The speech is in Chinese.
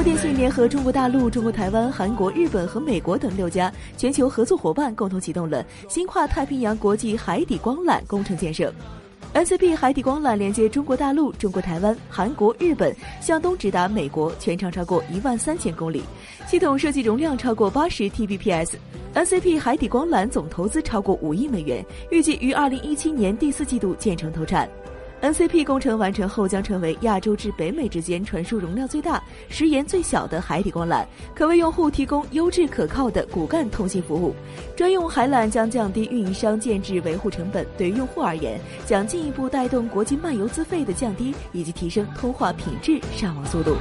国电信联合中国大陆、中国台湾、韩国、日本和美国等六家全球合作伙伴，共同启动了新跨太平洋国际海底光缆工程建设。NCP 海底光缆连接中国大陆、中国台湾、韩国、日本，向东直达美国，全长超过一万三千公里，系统设计容量超过八十 Tbps。NCP 海底光缆总投资超过五亿美元，预计于二零一七年第四季度建成投产。NCP 工程完成后将成为亚洲至北美之间传输容量最大、时延最小的海底光缆，可为用户提供优质可靠的骨干通信服务。专用海缆将降低运营商建制维护成本，对于用户而言，将进一步带动国际漫游资费的降低以及提升通话品质、上网速度。